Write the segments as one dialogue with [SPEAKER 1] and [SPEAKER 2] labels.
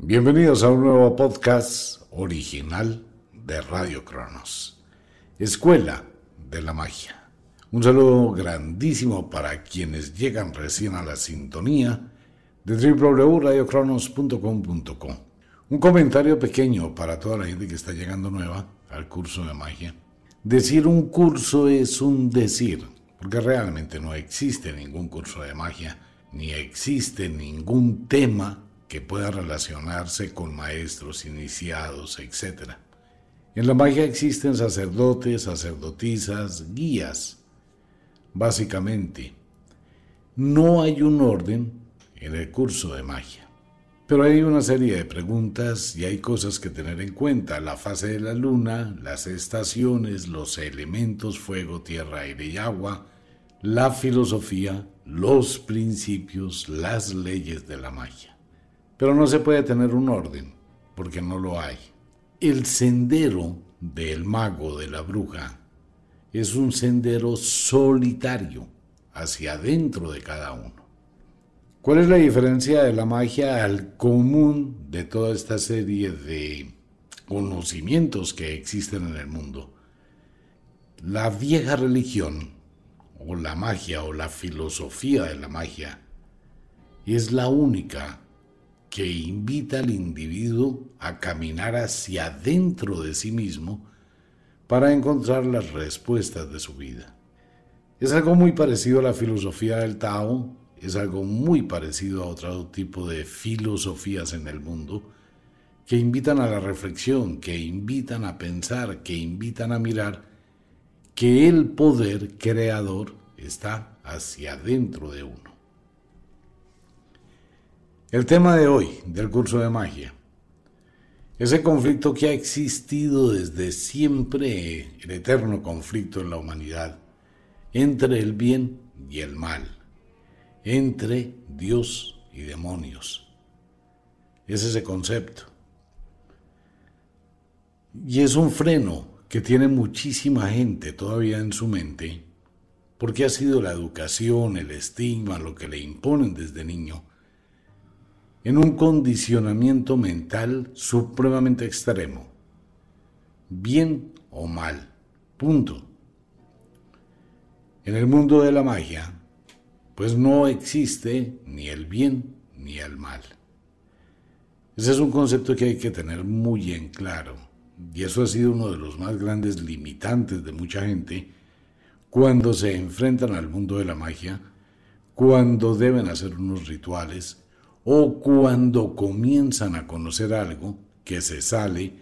[SPEAKER 1] Bienvenidos a un nuevo podcast original de Radio Cronos, Escuela de la Magia. Un saludo grandísimo para quienes llegan recién a la sintonía de www.radiocronos.com.co. Un comentario pequeño para toda la gente que está llegando nueva al curso de magia. Decir un curso es un decir, porque realmente no existe ningún curso de magia, ni existe ningún tema que pueda relacionarse con maestros, iniciados, etc. En la magia existen sacerdotes, sacerdotisas, guías. Básicamente, no hay un orden en el curso de magia. Pero hay una serie de preguntas y hay cosas que tener en cuenta. La fase de la luna, las estaciones, los elementos fuego, tierra, aire y agua, la filosofía, los principios, las leyes de la magia. Pero no se puede tener un orden, porque no lo hay. El sendero del mago, de la bruja, es un sendero solitario hacia adentro de cada uno. ¿Cuál es la diferencia de la magia al común de toda esta serie de conocimientos que existen en el mundo? La vieja religión, o la magia, o la filosofía de la magia, es la única que invita al individuo a caminar hacia adentro de sí mismo para encontrar las respuestas de su vida. Es algo muy parecido a la filosofía del Tao, es algo muy parecido a otro tipo de filosofías en el mundo que invitan a la reflexión, que invitan a pensar, que invitan a mirar que el poder creador está hacia adentro de uno. El tema de hoy del curso de magia. Ese conflicto que ha existido desde siempre, el eterno conflicto en la humanidad, entre el bien y el mal, entre Dios y demonios. Es ese concepto. Y es un freno que tiene muchísima gente todavía en su mente, porque ha sido la educación, el estigma, lo que le imponen desde niño, en un condicionamiento mental supremamente extremo. Bien o mal. Punto. En el mundo de la magia, pues no existe ni el bien ni el mal. Ese es un concepto que hay que tener muy en claro. Y eso ha sido uno de los más grandes limitantes de mucha gente cuando se enfrentan al mundo de la magia, cuando deben hacer unos rituales, o cuando comienzan a conocer algo que se sale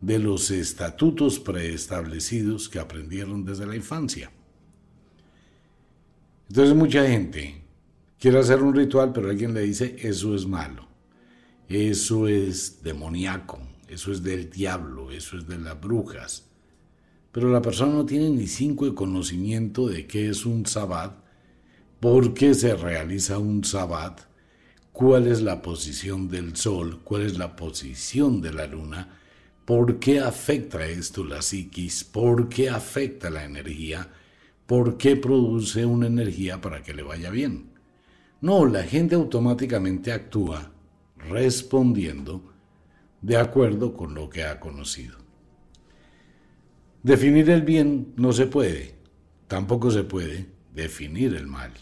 [SPEAKER 1] de los estatutos preestablecidos que aprendieron desde la infancia. Entonces mucha gente quiere hacer un ritual, pero alguien le dice, eso es malo, eso es demoníaco, eso es del diablo, eso es de las brujas. Pero la persona no tiene ni cinco de conocimiento de qué es un sabbat, por qué se realiza un sabbat, cuál es la posición del Sol, cuál es la posición de la Luna, por qué afecta esto la psiquis, por qué afecta la energía, por qué produce una energía para que le vaya bien. No, la gente automáticamente actúa respondiendo de acuerdo con lo que ha conocido. Definir el bien no se puede, tampoco se puede definir el mal,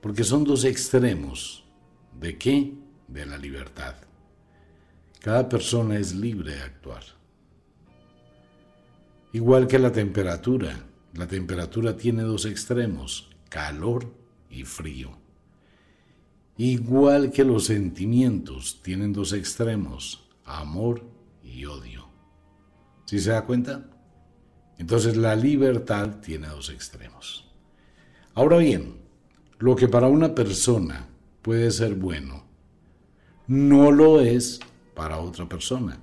[SPEAKER 1] porque son dos extremos ¿De qué? De la libertad. Cada persona es libre de actuar. Igual que la temperatura. La temperatura tiene dos extremos, calor y frío. Igual que los sentimientos tienen dos extremos, amor y odio. ¿Sí se da cuenta? Entonces la libertad tiene dos extremos. Ahora bien, lo que para una persona puede ser bueno, no lo es para otra persona.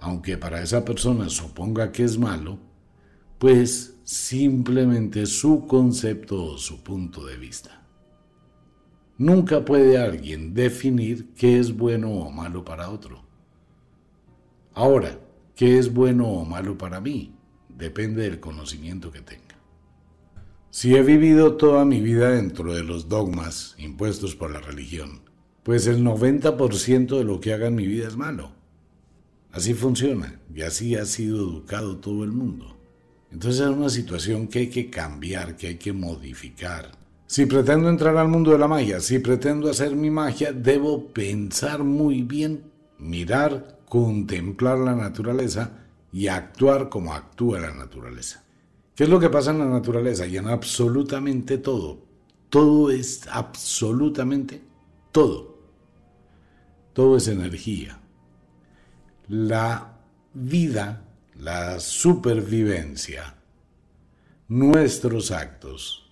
[SPEAKER 1] Aunque para esa persona suponga que es malo, pues simplemente su concepto o su punto de vista. Nunca puede alguien definir qué es bueno o malo para otro. Ahora, ¿qué es bueno o malo para mí? Depende del conocimiento que tenga. Si he vivido toda mi vida dentro de los dogmas impuestos por la religión, pues el 90% de lo que haga en mi vida es malo. Así funciona y así ha sido educado todo el mundo. Entonces es una situación que hay que cambiar, que hay que modificar. Si pretendo entrar al mundo de la magia, si pretendo hacer mi magia, debo pensar muy bien, mirar, contemplar la naturaleza y actuar como actúa la naturaleza. ¿Qué es lo que pasa en la naturaleza? Y en absolutamente todo. Todo es absolutamente todo. Todo es energía. La vida la supervivencia, nuestros actos,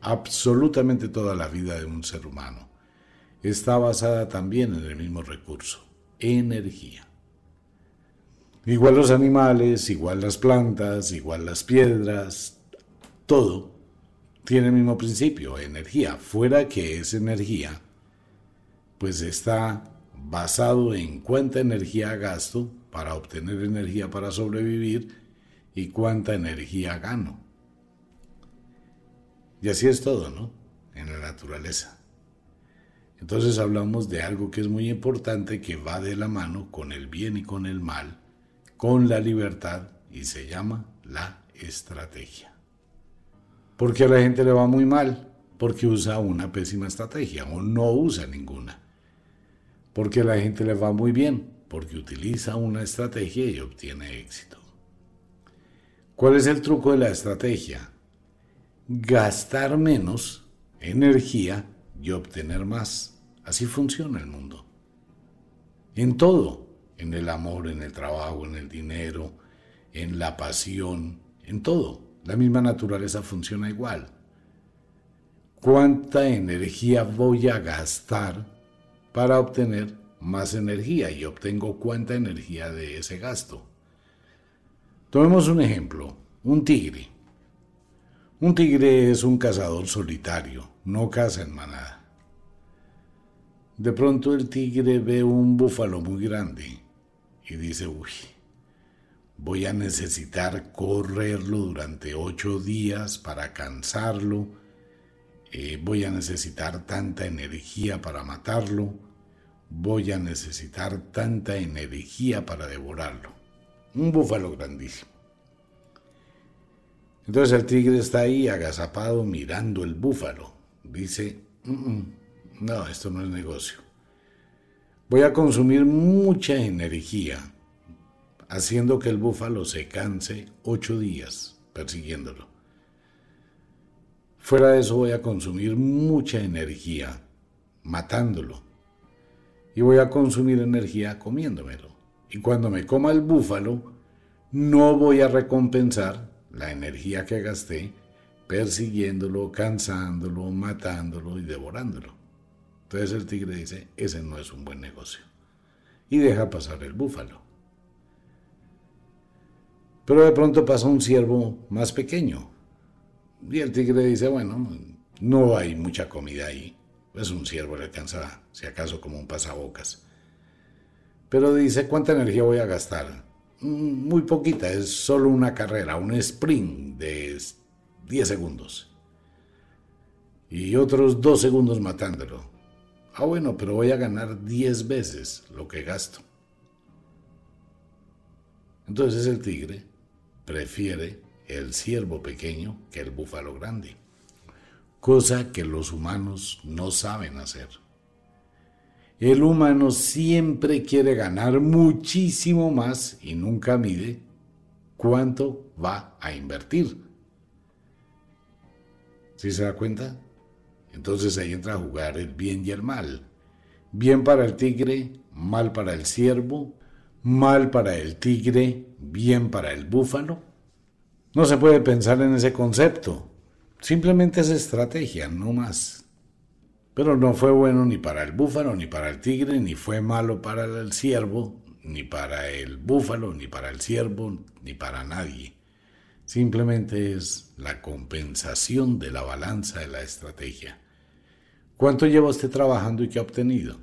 [SPEAKER 1] absolutamente toda la vida de un ser humano, está basada también en el mismo recurso, energía. Igual los animales, igual las plantas, igual las piedras, todo tiene el mismo principio, energía. Fuera que es energía, pues está basado en cuánta energía gasto para obtener energía para sobrevivir y cuánta energía gano. Y así es todo, ¿no? En la naturaleza. Entonces hablamos de algo que es muy importante, que va de la mano con el bien y con el mal, con la libertad, y se llama la estrategia. Porque a la gente le va muy mal, porque usa una pésima estrategia o no usa ninguna. Porque a la gente le va muy bien, porque utiliza una estrategia y obtiene éxito. ¿Cuál es el truco de la estrategia? Gastar menos energía y obtener más. Así funciona el mundo. En todo, en el amor, en el trabajo, en el dinero, en la pasión, en todo. La misma naturaleza funciona igual. ¿Cuánta energía voy a gastar para obtener más energía y obtengo cuánta energía de ese gasto. Tomemos un ejemplo, un tigre. Un tigre es un cazador solitario, no caza en manada. De pronto el tigre ve un búfalo muy grande y dice, uy, voy a necesitar correrlo durante ocho días para cansarlo, eh, voy a necesitar tanta energía para matarlo, voy a necesitar tanta energía para devorarlo. Un búfalo grandísimo. Entonces el tigre está ahí agazapado mirando el búfalo. Dice, no, esto no es negocio. Voy a consumir mucha energía haciendo que el búfalo se canse ocho días persiguiéndolo. Fuera de eso voy a consumir mucha energía matándolo y voy a consumir energía comiéndomelo. Y cuando me coma el búfalo, no voy a recompensar la energía que gasté persiguiéndolo, cansándolo, matándolo y devorándolo. Entonces el tigre dice, ese no es un buen negocio. Y deja pasar el búfalo. Pero de pronto pasa un ciervo más pequeño. Y el tigre dice, bueno, no hay mucha comida ahí. Es un ciervo, le alcanza, si acaso, como un pasabocas. Pero dice, ¿cuánta energía voy a gastar? Mm, muy poquita, es solo una carrera, un sprint de 10 segundos. Y otros 2 segundos matándolo. Ah, bueno, pero voy a ganar 10 veces lo que gasto. Entonces el tigre prefiere el ciervo pequeño que el búfalo grande cosa que los humanos no saben hacer. El humano siempre quiere ganar muchísimo más y nunca mide cuánto va a invertir. ¿Sí se da cuenta? Entonces ahí entra a jugar el bien y el mal. Bien para el tigre, mal para el ciervo, mal para el tigre, bien para el búfalo. No se puede pensar en ese concepto. Simplemente es estrategia, no más. Pero no fue bueno ni para el búfalo, ni para el tigre, ni fue malo para el ciervo, ni para el búfalo, ni para el ciervo, ni para nadie. Simplemente es la compensación de la balanza de la estrategia. ¿Cuánto lleva usted trabajando y qué ha obtenido?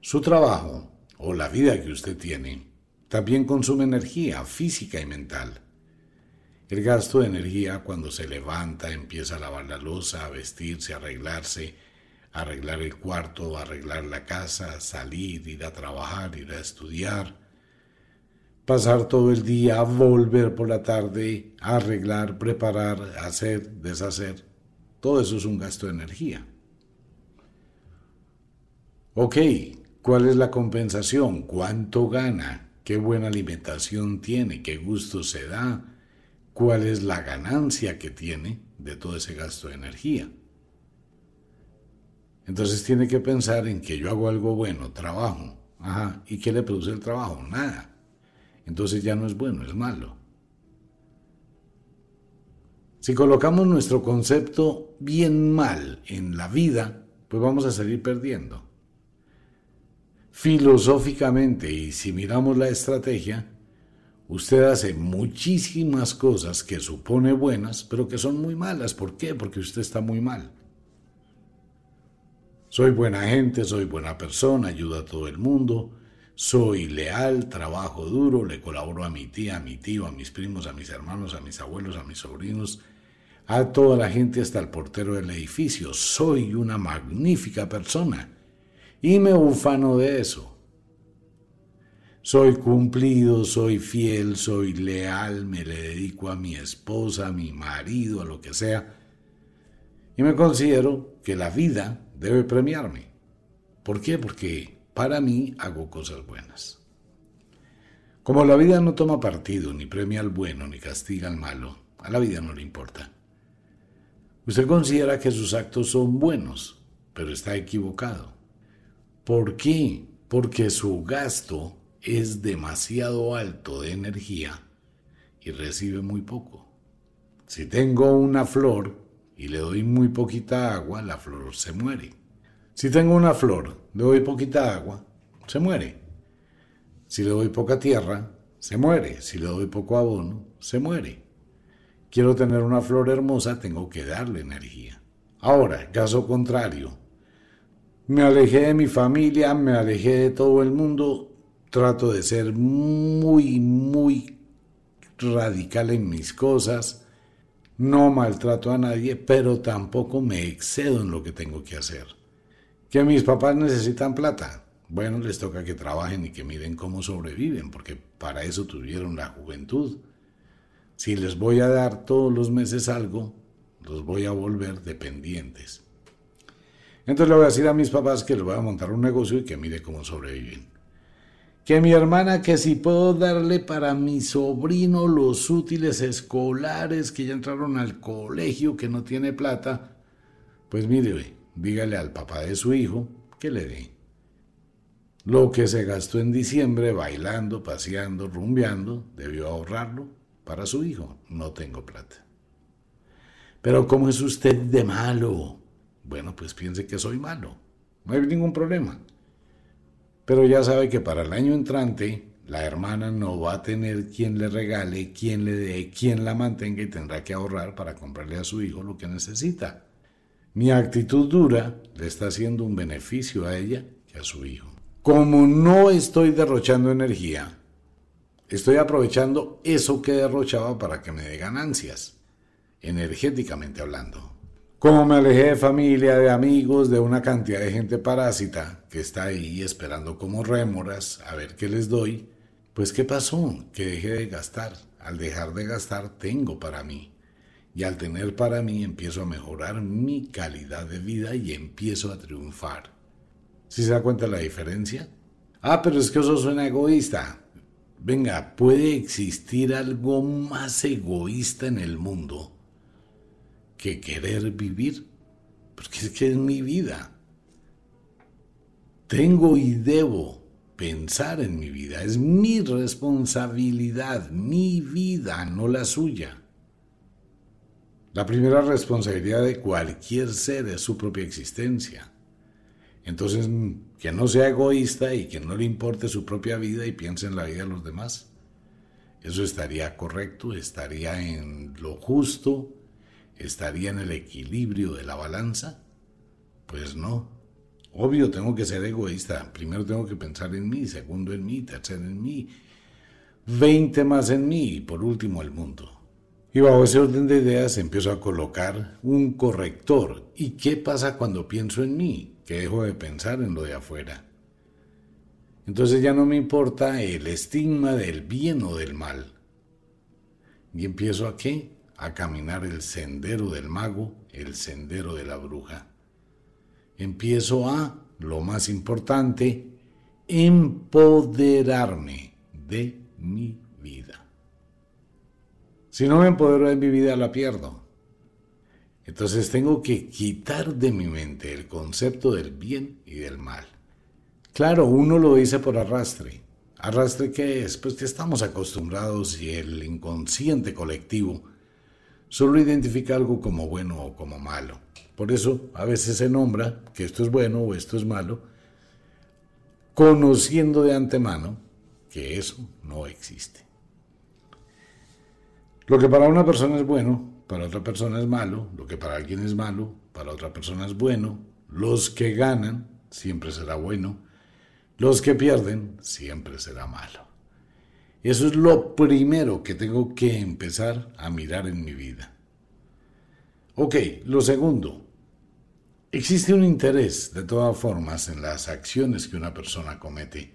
[SPEAKER 1] Su trabajo o la vida que usted tiene también consume energía física y mental. El gasto de energía cuando se levanta, empieza a lavar la losa, a vestirse, a arreglarse, arreglar el cuarto, arreglar la casa, salir, ir a trabajar, ir a estudiar, pasar todo el día, volver por la tarde, arreglar, preparar, hacer, deshacer. Todo eso es un gasto de energía. Ok, ¿cuál es la compensación? ¿Cuánto gana? ¿Qué buena alimentación tiene? ¿Qué gusto se da? cuál es la ganancia que tiene de todo ese gasto de energía. Entonces tiene que pensar en que yo hago algo bueno, trabajo. Ajá. ¿Y qué le produce el trabajo? Nada. Entonces ya no es bueno, es malo. Si colocamos nuestro concepto bien mal en la vida, pues vamos a salir perdiendo. Filosóficamente, y si miramos la estrategia, Usted hace muchísimas cosas que supone buenas, pero que son muy malas. ¿Por qué? Porque usted está muy mal. Soy buena gente, soy buena persona, ayudo a todo el mundo, soy leal, trabajo duro, le colaboro a mi tía, a mi tío, a mis primos, a mis hermanos, a mis abuelos, a mis sobrinos, a toda la gente hasta el portero del edificio. Soy una magnífica persona y me ufano de eso. Soy cumplido, soy fiel, soy leal, me le dedico a mi esposa, a mi marido, a lo que sea. Y me considero que la vida debe premiarme. ¿Por qué? Porque para mí hago cosas buenas. Como la vida no toma partido, ni premia al bueno, ni castiga al malo, a la vida no le importa. Usted considera que sus actos son buenos, pero está equivocado. ¿Por qué? Porque su gasto es demasiado alto de energía y recibe muy poco. Si tengo una flor y le doy muy poquita agua, la flor se muere. Si tengo una flor, le doy poquita agua, se muere. Si le doy poca tierra, se muere. Si le doy poco abono, se muere. Quiero tener una flor hermosa, tengo que darle energía. Ahora, caso contrario, me alejé de mi familia, me alejé de todo el mundo, trato de ser muy, muy radical en mis cosas, no maltrato a nadie, pero tampoco me excedo en lo que tengo que hacer. Que mis papás necesitan plata. Bueno, les toca que trabajen y que miren cómo sobreviven, porque para eso tuvieron la juventud. Si les voy a dar todos los meses algo, los voy a volver dependientes. Entonces le voy a decir a mis papás que les voy a montar un negocio y que mire cómo sobreviven que mi hermana, que si puedo darle para mi sobrino los útiles escolares que ya entraron al colegio, que no tiene plata, pues mire, dígale al papá de su hijo que le dé. Lo que se gastó en diciembre bailando, paseando, rumbeando, debió ahorrarlo para su hijo. No tengo plata. Pero ¿cómo es usted de malo? Bueno, pues piense que soy malo. No hay ningún problema pero ya sabe que para el año entrante la hermana no va a tener quien le regale, quien le dé, quien la mantenga y tendrá que ahorrar para comprarle a su hijo lo que necesita. Mi actitud dura le está haciendo un beneficio a ella y a su hijo. Como no estoy derrochando energía, estoy aprovechando eso que derrochaba para que me dé ganancias, energéticamente hablando. Como me alejé de familia, de amigos, de una cantidad de gente parásita que está ahí esperando como rémoras a ver qué les doy, pues ¿qué pasó? Que dejé de gastar. Al dejar de gastar tengo para mí. Y al tener para mí empiezo a mejorar mi calidad de vida y empiezo a triunfar. ¿Sí se da cuenta la diferencia? Ah, pero es que eso suena egoísta. Venga, ¿puede existir algo más egoísta en el mundo que querer vivir? Porque es que es mi vida. Tengo y debo pensar en mi vida. Es mi responsabilidad, mi vida, no la suya. La primera responsabilidad de cualquier ser es su propia existencia. Entonces, que no sea egoísta y que no le importe su propia vida y piense en la vida de los demás. Eso estaría correcto, estaría en lo justo, estaría en el equilibrio de la balanza. Pues no. Obvio, tengo que ser egoísta. Primero tengo que pensar en mí, segundo en mí, tercero en mí, veinte más en mí y por último el mundo. Y bajo ese orden de ideas empiezo a colocar un corrector. ¿Y qué pasa cuando pienso en mí? Que dejo de pensar en lo de afuera. Entonces ya no me importa el estigma del bien o del mal. Y empiezo a? A caminar el sendero del mago, el sendero de la bruja. Empiezo a, lo más importante, empoderarme de mi vida. Si no me empodero de mi vida, la pierdo. Entonces tengo que quitar de mi mente el concepto del bien y del mal. Claro, uno lo dice por arrastre. ¿Arrastre qué es? Pues que estamos acostumbrados y el inconsciente colectivo solo identifica algo como bueno o como malo. Por eso a veces se nombra que esto es bueno o esto es malo, conociendo de antemano que eso no existe. Lo que para una persona es bueno, para otra persona es malo, lo que para alguien es malo, para otra persona es bueno, los que ganan siempre será bueno, los que pierden siempre será malo. Eso es lo primero que tengo que empezar a mirar en mi vida. Ok, lo segundo, existe un interés de todas formas en las acciones que una persona comete.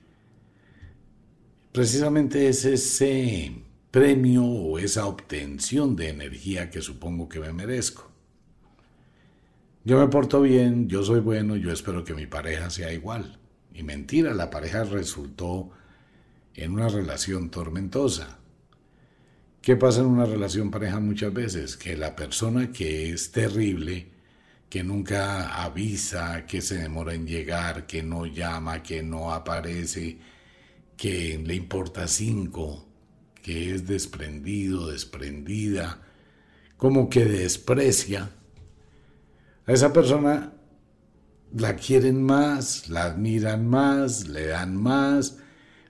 [SPEAKER 1] Precisamente es ese premio o esa obtención de energía que supongo que me merezco. Yo me porto bien, yo soy bueno, yo espero que mi pareja sea igual. Y mentira, la pareja resultó en una relación tormentosa. ¿Qué pasa en una relación pareja muchas veces? Que la persona que es terrible, que nunca avisa, que se demora en llegar, que no llama, que no aparece, que le importa cinco, que es desprendido, desprendida, como que desprecia, a esa persona la quieren más, la admiran más, le dan más,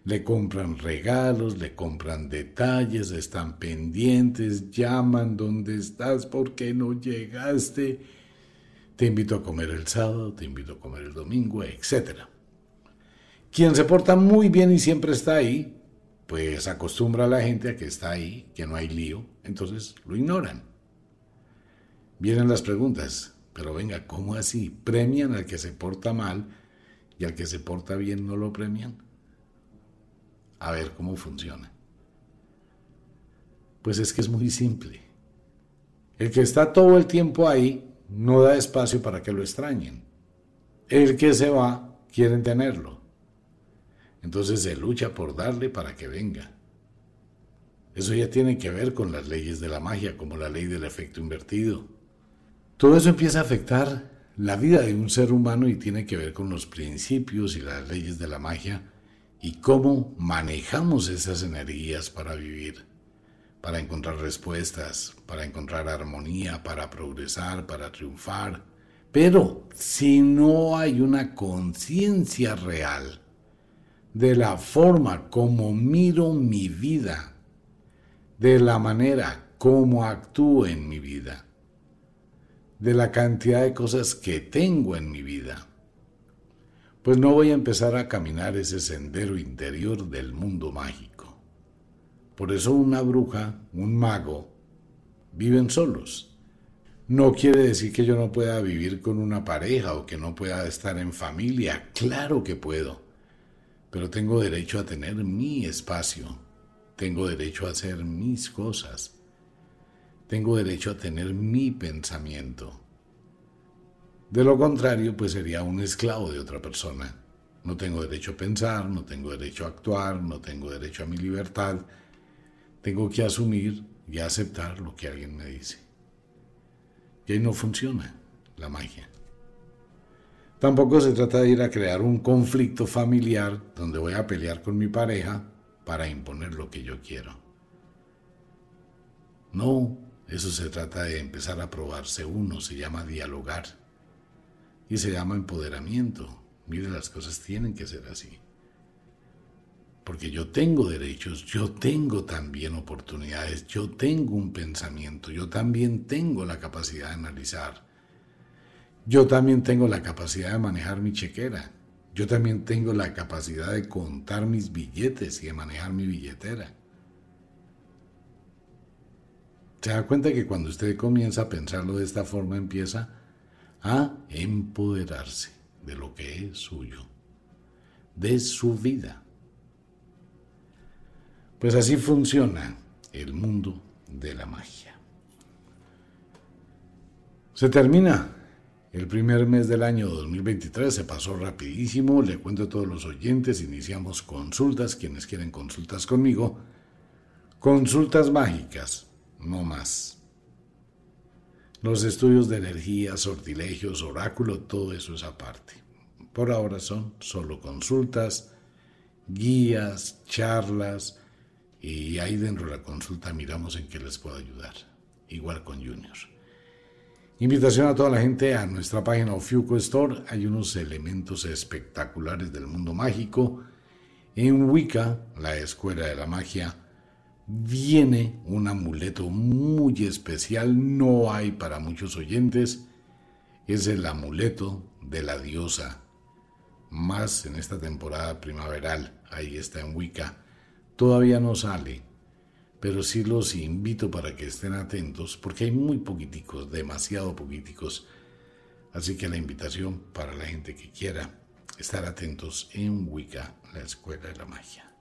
[SPEAKER 1] le compran regalos, le compran detalles, están pendientes, llaman, ¿dónde estás? ¿Por qué no llegaste? Te invito a comer el sábado, te invito a comer el domingo, etc. Quien se porta muy bien y siempre está ahí, pues acostumbra a la gente a que está ahí, que no hay lío, entonces lo ignoran. Vienen las preguntas, pero venga, ¿cómo así? ¿Premian al que se porta mal y al que se porta bien no lo premian? A ver cómo funciona. Pues es que es muy simple. El que está todo el tiempo ahí no da espacio para que lo extrañen. El que se va, quieren tenerlo. Entonces se lucha por darle para que venga. Eso ya tiene que ver con las leyes de la magia, como la ley del efecto invertido. Todo eso empieza a afectar la vida de un ser humano y tiene que ver con los principios y las leyes de la magia y cómo manejamos esas energías para vivir, para encontrar respuestas, para encontrar armonía, para progresar, para triunfar. Pero si no hay una conciencia real, de la forma como miro mi vida, de la manera como actúo en mi vida, de la cantidad de cosas que tengo en mi vida, pues no voy a empezar a caminar ese sendero interior del mundo mágico. Por eso una bruja, un mago, viven solos. No quiere decir que yo no pueda vivir con una pareja o que no pueda estar en familia. Claro que puedo pero tengo derecho a tener mi espacio, tengo derecho a hacer mis cosas, tengo derecho a tener mi pensamiento. De lo contrario, pues sería un esclavo de otra persona. No tengo derecho a pensar, no tengo derecho a actuar, no tengo derecho a mi libertad. Tengo que asumir y aceptar lo que alguien me dice. Y ahí no funciona la magia. Tampoco se trata de ir a crear un conflicto familiar donde voy a pelear con mi pareja para imponer lo que yo quiero. No, eso se trata de empezar a probarse uno, se llama dialogar y se llama empoderamiento. Mire, las cosas tienen que ser así. Porque yo tengo derechos, yo tengo también oportunidades, yo tengo un pensamiento, yo también tengo la capacidad de analizar yo también tengo la capacidad de manejar mi chequera. Yo también tengo la capacidad de contar mis billetes y de manejar mi billetera. Se da cuenta que cuando usted comienza a pensarlo de esta forma empieza a empoderarse de lo que es suyo, de su vida. Pues así funciona el mundo de la magia. Se termina el primer mes del año 2023 se pasó rapidísimo, le cuento a todos los oyentes, iniciamos consultas, quienes quieren consultas conmigo, consultas mágicas, no más. Los estudios de energía, sortilegios, oráculo, todo eso es aparte. Por ahora son solo consultas, guías, charlas, y ahí dentro de la consulta miramos en qué les puedo ayudar. Igual con Junior. Invitación a toda la gente a nuestra página Ofiuco Store. Hay unos elementos espectaculares del mundo mágico. En Wicca, la escuela de la magia, viene un amuleto muy especial. No hay para muchos oyentes. Es el amuleto de la diosa. Más en esta temporada primaveral. Ahí está en Wicca. Todavía no sale pero sí los invito para que estén atentos, porque hay muy poquiticos, demasiado poquiticos. Así que la invitación para la gente que quiera estar atentos en Wicca, la Escuela de la Magia.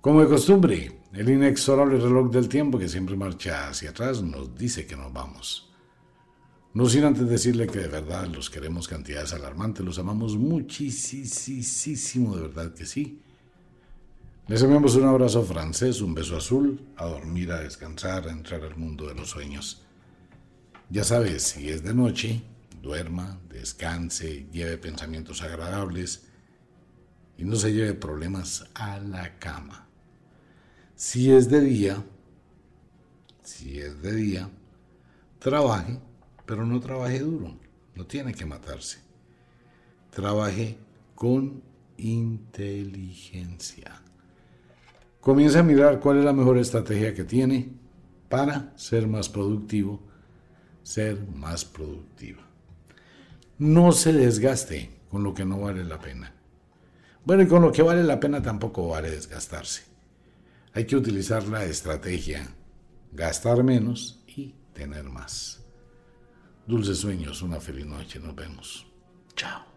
[SPEAKER 1] Como de costumbre, el inexorable reloj del tiempo que siempre marcha hacia atrás nos dice que nos vamos. No sin antes decirle que de verdad los queremos cantidades alarmantes, los amamos muchísimo, de verdad que sí. Les enviamos un abrazo francés, un beso azul, a dormir, a descansar, a entrar al mundo de los sueños. Ya sabes, si es de noche, duerma, descanse, lleve pensamientos agradables y no se lleve problemas a la cama. Si es de día, si es de día, trabaje, pero no trabaje duro, no tiene que matarse. Trabaje con inteligencia. Comienza a mirar cuál es la mejor estrategia que tiene para ser más productivo, ser más productiva. No se desgaste con lo que no vale la pena. Bueno, y con lo que vale la pena tampoco vale desgastarse. Hay que utilizar la estrategia, gastar menos y tener más. Dulces sueños, una feliz noche, nos vemos. Chao.